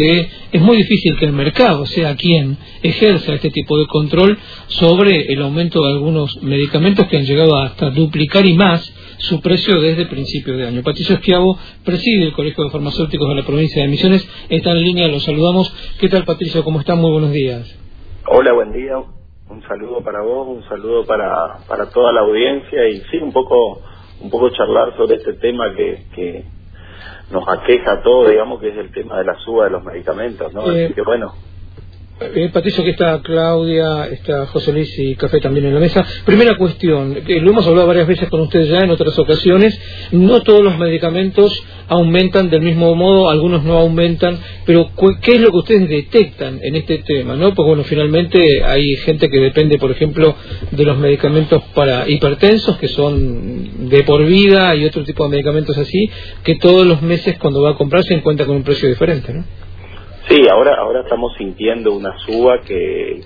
que es muy difícil que el mercado sea quien ejerza este tipo de control sobre el aumento de algunos medicamentos que han llegado hasta duplicar y más su precio desde principios de año. Patricio Esquiavo preside el Colegio de Farmacéuticos de la provincia de Misiones, está en línea, lo saludamos. ¿Qué tal Patricio? ¿Cómo están? Muy buenos días. Hola, buen día. Un saludo para vos, un saludo para, para toda la audiencia y sí, un poco un poco charlar sobre este tema que nos aqueja a todos, digamos, que es el tema de la suba de los medicamentos, ¿no? Eh, Así que bueno, Eh, Patricio, que está Claudia, está José Luis y Café también en la mesa. Primera cuestión, lo hemos hablado varias veces con ustedes ya en otras ocasiones, no todos los medicamentos aumentan del mismo modo, algunos no aumentan, pero ¿qué es lo que ustedes detectan en este tema? ¿no? Pues bueno, finalmente hay gente que depende, por ejemplo, de los medicamentos para hipertensos, que son de por vida, y otro tipo de medicamentos así, que todos los meses cuando va a comprar se encuentra con un precio diferente, ¿no? Sí, ahora ahora estamos sintiendo una suba que,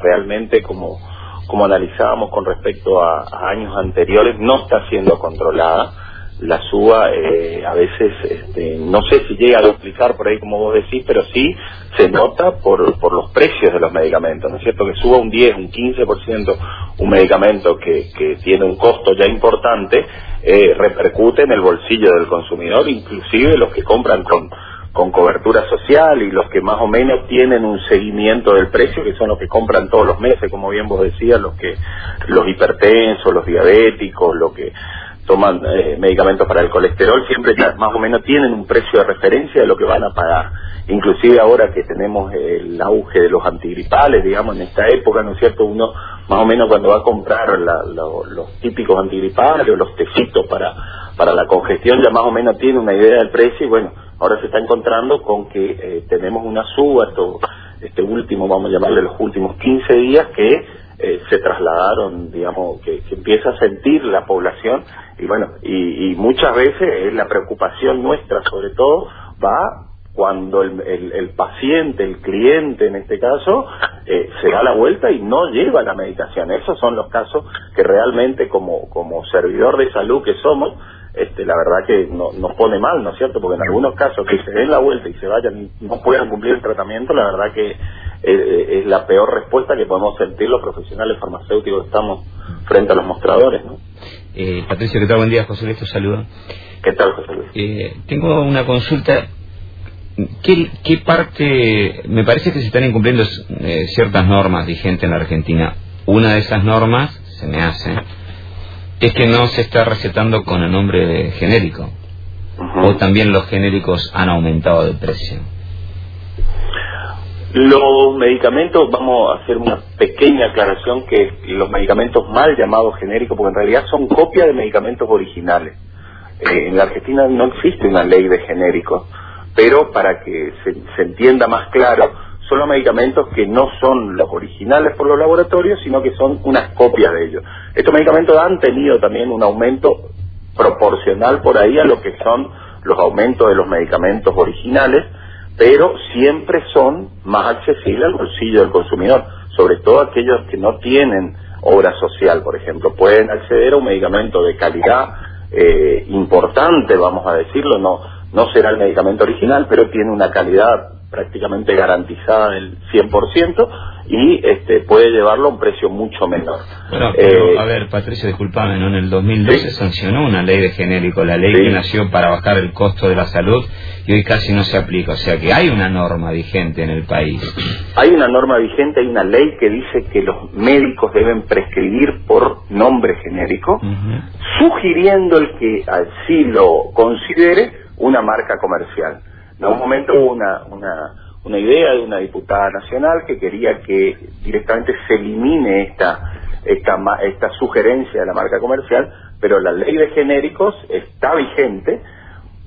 realmente como como analizábamos con respecto a, a años anteriores no está siendo controlada. La suba eh, a veces, este, no sé si llega a duplicar por ahí como vos decís, pero sí se nota por, por los precios de los medicamentos, ¿no es cierto? Que suba un 10, un 15% un medicamento que, que tiene un costo ya importante, eh, repercute en el bolsillo del consumidor, inclusive los que compran con, con cobertura social y los que más o menos tienen un seguimiento del precio, que son los que compran todos los meses, como bien vos decías, los que los hipertensos, los diabéticos, los que toman eh, medicamentos para el colesterol, siempre ya más o menos tienen un precio de referencia de lo que van a pagar. Inclusive ahora que tenemos el auge de los antigripales, digamos, en esta época, ¿no es cierto? Uno más o menos cuando va a comprar la- lo- los típicos antigripales o los tecitos para, para la congestión, ya más o menos tiene una idea del precio y bueno, ahora se está encontrando con que eh, tenemos una suba, esto, este último, vamos a llamarle los últimos 15 días, que eh, se trasladaron, digamos, que, empieza a sentir la población y bueno, y, y muchas veces la preocupación nuestra sobre todo va cuando el, el- el paciente, el cliente en este caso, eh, se da la vuelta y no lleva la medicación. Esos son los casos que realmente como, como servidor de salud que somos, este, la verdad que no- nos pone mal, ¿no es cierto? Porque en algunos casos que se den la vuelta y se vayan y no puedan cumplir el tratamiento, la verdad que eh, es la peor respuesta que podemos sentir los profesionales farmacéuticos que estamos frente a los mostradores, ¿no? Eh, Patricio, ¿qué tal? Buen día, José Luis, te saluda. ¿Qué tal, José Luis? Eh, tengo una consulta. ¿Qué, qué parte, me parece que se están incumpliendo eh, ciertas normas vigentes en la Argentina? Una de esas normas, se me hace, es que no se está recetando con el nombre de genérico. O también los genéricos han aumentado de precio. Los medicamentos, vamos a hacer una pequeña aclaración que los medicamentos mal llamados genéricos, porque en realidad son copias de medicamentos originales. Eh, en la Argentina no existe una ley de genéricos, pero para que se, se entienda más claro, son los medicamentos que no son los originales por los laboratorios, sino que son unas copias de ellos. Estos medicamentos han tenido también un aumento proporcional por ahí a lo que son los aumentos de los medicamentos originales, pero siempre son más accesibles al bolsillo del consumidor, sobre todo aquellos que no tienen obra social, por ejemplo, pueden acceder a un medicamento de calidad eh, importante, vamos a decirlo, no, no será el medicamento original, pero tiene una calidad prácticamente garantizada del 100% y este, puede llevarlo a un precio mucho menor. Bueno, pero, Eh, a ver, Patricio, disculpame, ¿no? En el 2012 Sí. se sancionó una ley de genérico, la ley Sí. que nació para bajar el costo de la salud y hoy casi no se aplica. O sea que hay una norma vigente en el país. Hay una norma vigente, hay una ley que dice que los médicos deben prescribir por nombre genérico, sugiriendo el que así lo considere una marca comercial. En algún momento hubo una, una, una idea de una diputada nacional que quería que directamente se elimine esta, esta, esta sugerencia de la marca comercial, pero la ley de genéricos está vigente.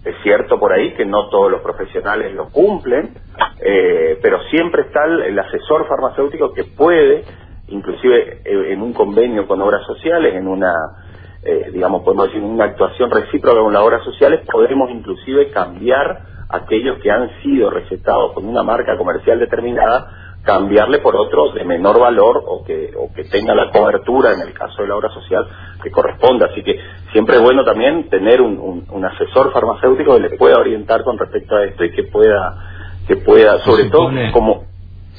Es cierto por ahí que no todos los profesionales lo cumplen, eh, pero siempre está el, el asesor farmacéutico que puede, inclusive eh, en un convenio con obras sociales, en una, eh, digamos, podemos decir, una actuación recíproca con las obras sociales, podemos inclusive cambiar aquellos que han sido recetados con una marca comercial determinada, cambiarle por otro de menor valor o que, o que tenga la cobertura en el caso de la obra social que corresponda. Así que siempre es bueno también tener un, un- un asesor farmacéutico que le pueda orientar con respecto a esto y que pueda que pueda, sobre todo como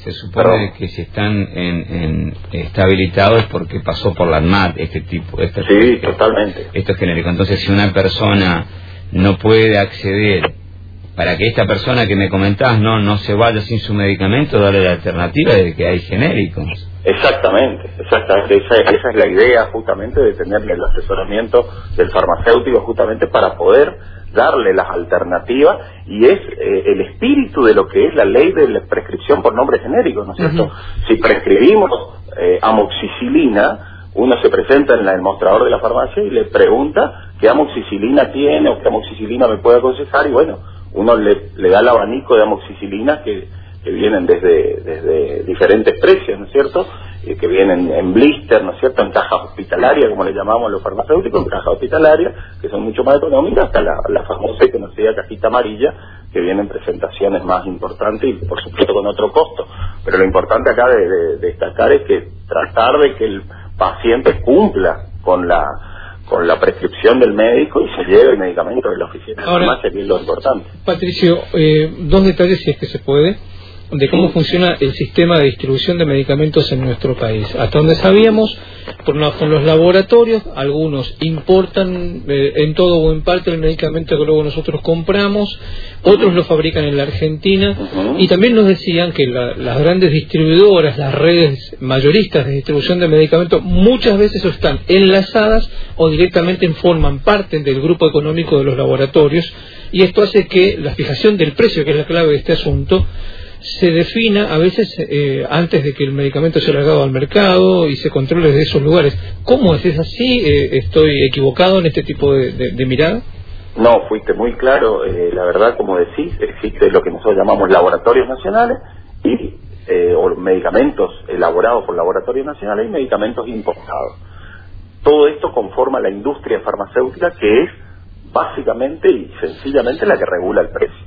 se supone que si están en, está habilitado es porque pasó por la ANMAT este tipo este, sí totalmente. esto es genérico. Entonces si una persona no puede acceder para que esta persona que me comentabas no no se vaya sin su medicamento darle la alternativa de que hay genéricos. Exactamente exactamente. Esa, esa es la idea justamente de tenerle el asesoramiento del farmacéutico justamente para poder darle las alternativas y es eh, el espíritu de lo que es la ley de la prescripción por nombre genérico, ¿no es cierto? Si prescribimos eh, amoxicilina, uno se presenta en el mostrador de la farmacia y le pregunta qué amoxicilina tiene o qué amoxicilina me puede aconsejar y bueno, uno le, le da el abanico de amoxicilina que, que vienen desde, desde diferentes precios, ¿no es cierto? Eh, que vienen en blister, ¿no es cierto?, en cajas hospitalarias, como le llamamos los farmacéuticos, en cajas hospitalarias, que son mucho más económicas, hasta la, la famosa y conocida cajita amarilla, que viene en presentaciones más importantes y, por supuesto, con otro costo. Pero lo importante acá de, destacar es que tratar de que el paciente cumpla con la con la prescripción del médico y se lleve el medicamento de la oficina es lo importante. Patricio, eh, dos detalles si es que se puede de cómo funciona el sistema de distribución de medicamentos en nuestro país. Hasta donde sabíamos, por con los laboratorios, algunos importan eh, en todo o en parte el medicamento que luego nosotros compramos, otros lo fabrican en la Argentina, y también nos decían que las grandes distribuidoras, las redes mayoristas de distribución de medicamentos, muchas veces están enlazadas o directamente forman parte del grupo económico de los laboratorios, y esto hace que la fijación del precio, que es la clave de este asunto, se defina a veces eh, antes de que el medicamento sea largado al mercado y se controle desde esos lugares. ¿Cómo es? ¿Es así? Eh, ¿Estoy equivocado en este tipo de, mirada? No, fuiste muy claro. Eh, la verdad, como decís, existe lo que nosotros llamamos laboratorios nacionales y o medicamentos elaborados por laboratorios nacionales y medicamentos importados. Todo esto conforma la industria farmacéutica que es básicamente y sencillamente la que regula el precio.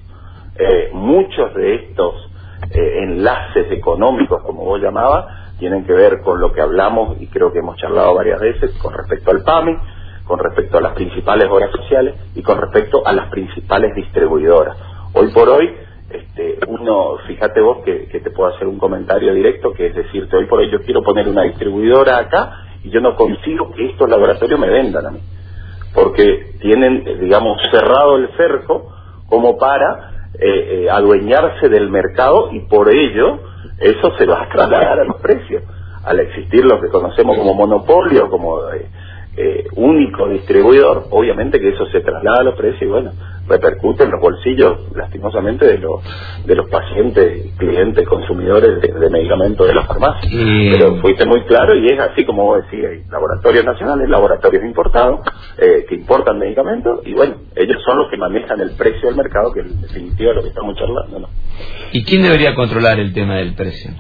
muchos de estos eh, enlaces económicos, como vos llamabas, tienen que ver con lo que hablamos y creo que hemos charlado varias veces con respecto al PAMI, con respecto a las principales obras sociales y con respecto a las principales distribuidoras. Hoy por hoy, este, uno, fíjate vos que, te puedo hacer un comentario directo, que es decirte, hoy por hoy yo quiero poner una distribuidora acá y yo no consigo que estos laboratorios me vendan a mí, porque tienen, digamos, cerrado el cerco como para eh, eh, adueñarse del mercado y por ello eso se va a trasladar a los precios. Al existir lo que conocemos como monopolio, como eh, eh, único distribuidor, obviamente que eso se traslada a los precios y bueno, repercute en los bolsillos, lastimosamente, de los, de los pacientes, clientes, consumidores de, medicamentos de las farmacias. Pero fuiste muy claro y es así como vos decías, hay laboratorios nacionales, laboratorios importados, eh, que importan medicamentos y bueno, ellos son los que manejan el precio del mercado, que en definitiva es lo que estamos charlando. ¿no? ¿Y quién debería controlar el tema del precio?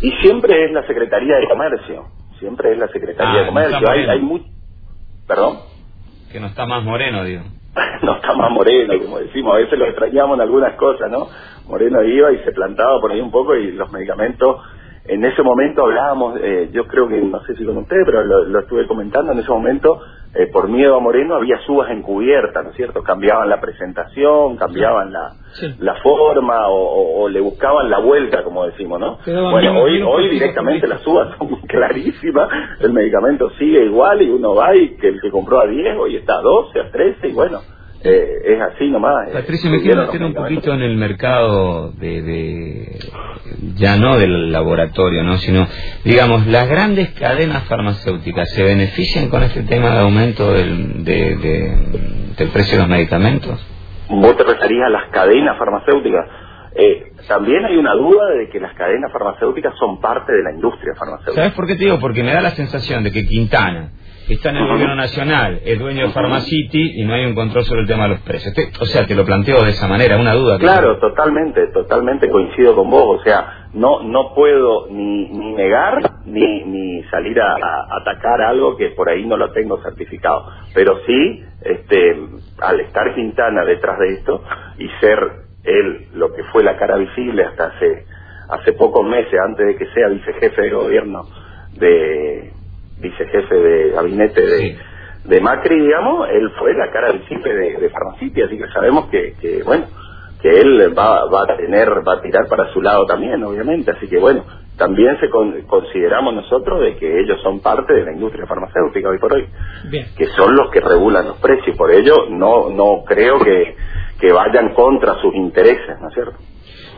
Y siempre es la Secretaría de Comercio, siempre es la Secretaría de ah, Comercio. hay, hay muy... ¿Perdón? Que no está más moreno, digo. no está más moreno, como decimos, a veces lo extrañamos en algunas cosas, ¿no? Moreno iba y se plantaba por ahí un poco y los medicamentos, en ese momento hablábamos, eh, yo creo que, no sé si con ustedes, pero lo, estuve comentando, en ese momento, eh, por miedo a Moreno, había subas encubiertas, ¿no es cierto? Cambiaban la presentación, cambiaban la, la forma o, le buscaban la vuelta, como decimos, ¿no? Bueno, hoy, hoy directamente las subas son clarísimas, el medicamento sigue igual y uno va y que el que compró a 10 hoy está a 12, a 13 y bueno, eh, es así nomás. Eh, Patricio, me quiero meter un poquito en el mercado de, ya no del laboratorio, ¿no? sino, digamos, las grandes cadenas farmacéuticas se benefician con este tema de aumento del, del precio de los medicamentos. ¿Vos te referías a las cadenas farmacéuticas? Eh, también hay una duda de que las cadenas farmacéuticas son parte de la industria farmacéutica. ¿Sabes por qué te digo? Porque me da la sensación de que Quintana está en el gobierno nacional, es dueño de Pharmacity y no hay un control sobre el tema de los precios. o sea, te lo planteo de esa manera, una duda. Claro, totalmente, totalmente coincido con vos. O sea, no no puedo ni, ni negar ni, ni salir a, atacar algo que por ahí no lo tengo certificado. Pero sí, este, al estar Quintana detrás de esto y ser él lo que fue la cara visible hasta hace hace pocos meses, antes de que sea vicejefe de gobierno de vicejefe de gabinete de, de Macri, digamos, él fue la cara visible de, de así que sabemos que, que, bueno, que él va, va a tener, va a tirar para su lado también, obviamente. Así que bueno, también se consideramos nosotros de que ellos son parte de la industria farmacéutica hoy por hoy, que son los que regulan los precios. Por ello, no, no creo que, que vayan contra sus intereses, ¿no es cierto?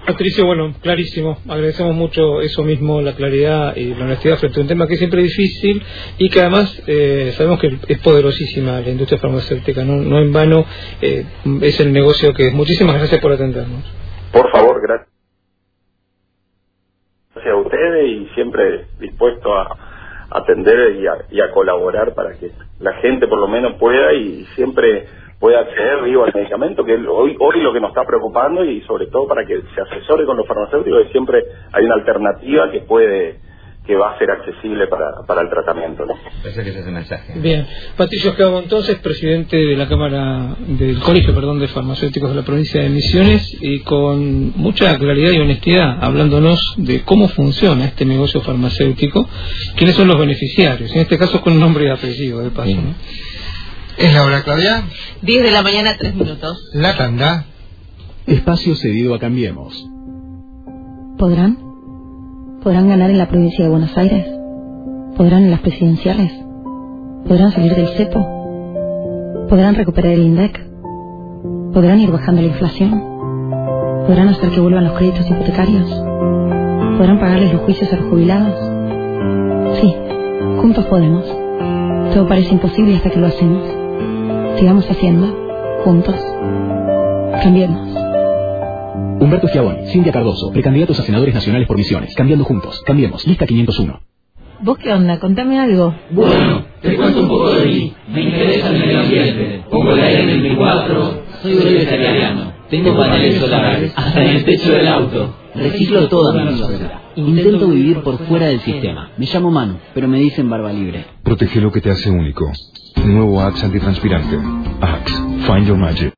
Patricio, bueno, clarísimo. Agradecemos mucho eso mismo, la claridad y la honestidad frente a un tema que es siempre difícil y que además eh, sabemos que es poderosísima la industria farmacéutica. No, no en vano eh, es el negocio que es. Muchísimas gracias por atendernos. Por favor, gracias. A ustedes y siempre dispuesto a atender y a, y a colaborar para que la gente por lo menos pueda y siempre pueda acceder vivo al medicamento, que hoy, hoy lo que nos está preocupando y sobre todo para que se asesore con los farmacéuticos, que siempre hay una alternativa que puede que va a ser accesible para, para el tratamiento. ¿no? Ese es ese mensaje. Bien. Patricio Escabo, entonces, presidente de la Cámara, del Colegio, perdón, de Farmacéuticos de la provincia de Misiones, y con mucha claridad y honestidad, hablándonos de cómo funciona este negocio farmacéutico, quiénes son los beneficiarios, en este caso con nombre y apellido, de paso. ¿no? Es la hora, Claudia. 10 de la mañana, 3 minutos. La tanda. Espacio cedido a Cambiemos. ¿Podrán? ¿Podrán ganar en la provincia de Buenos Aires? ¿Podrán en las presidenciales? ¿Podrán salir del cepo? ¿Podrán recuperar el INDEC? ¿Podrán ir bajando la inflación? ¿Podrán hacer que vuelvan los créditos hipotecarios? ¿Podrán pagarles los juicios a los jubilados? Sí, juntos podemos. Todo parece imposible hasta que lo hacemos. Sigamos haciendo, juntos. Cambiemos. Humberto Schiavoni, Cintia Cardoso, precandidatos a senadores nacionales por misiones. Cambiando juntos. Cambiemos. Lista 501. ¿Vos qué onda? Contame algo. Bueno, te cuento un poco de mí. Me interesa el medio ambiente. Pongo el aire en el 24. Soy vegetariano. Tengo paneles solares hasta en el techo del auto. Reciclo toda mi basura. Intento vivir por fuera del sistema. Me llamo Manu, pero me dicen barba libre. Protege lo que te hace único. Nuevo Axe antitranspirante. Axe. Find your magic.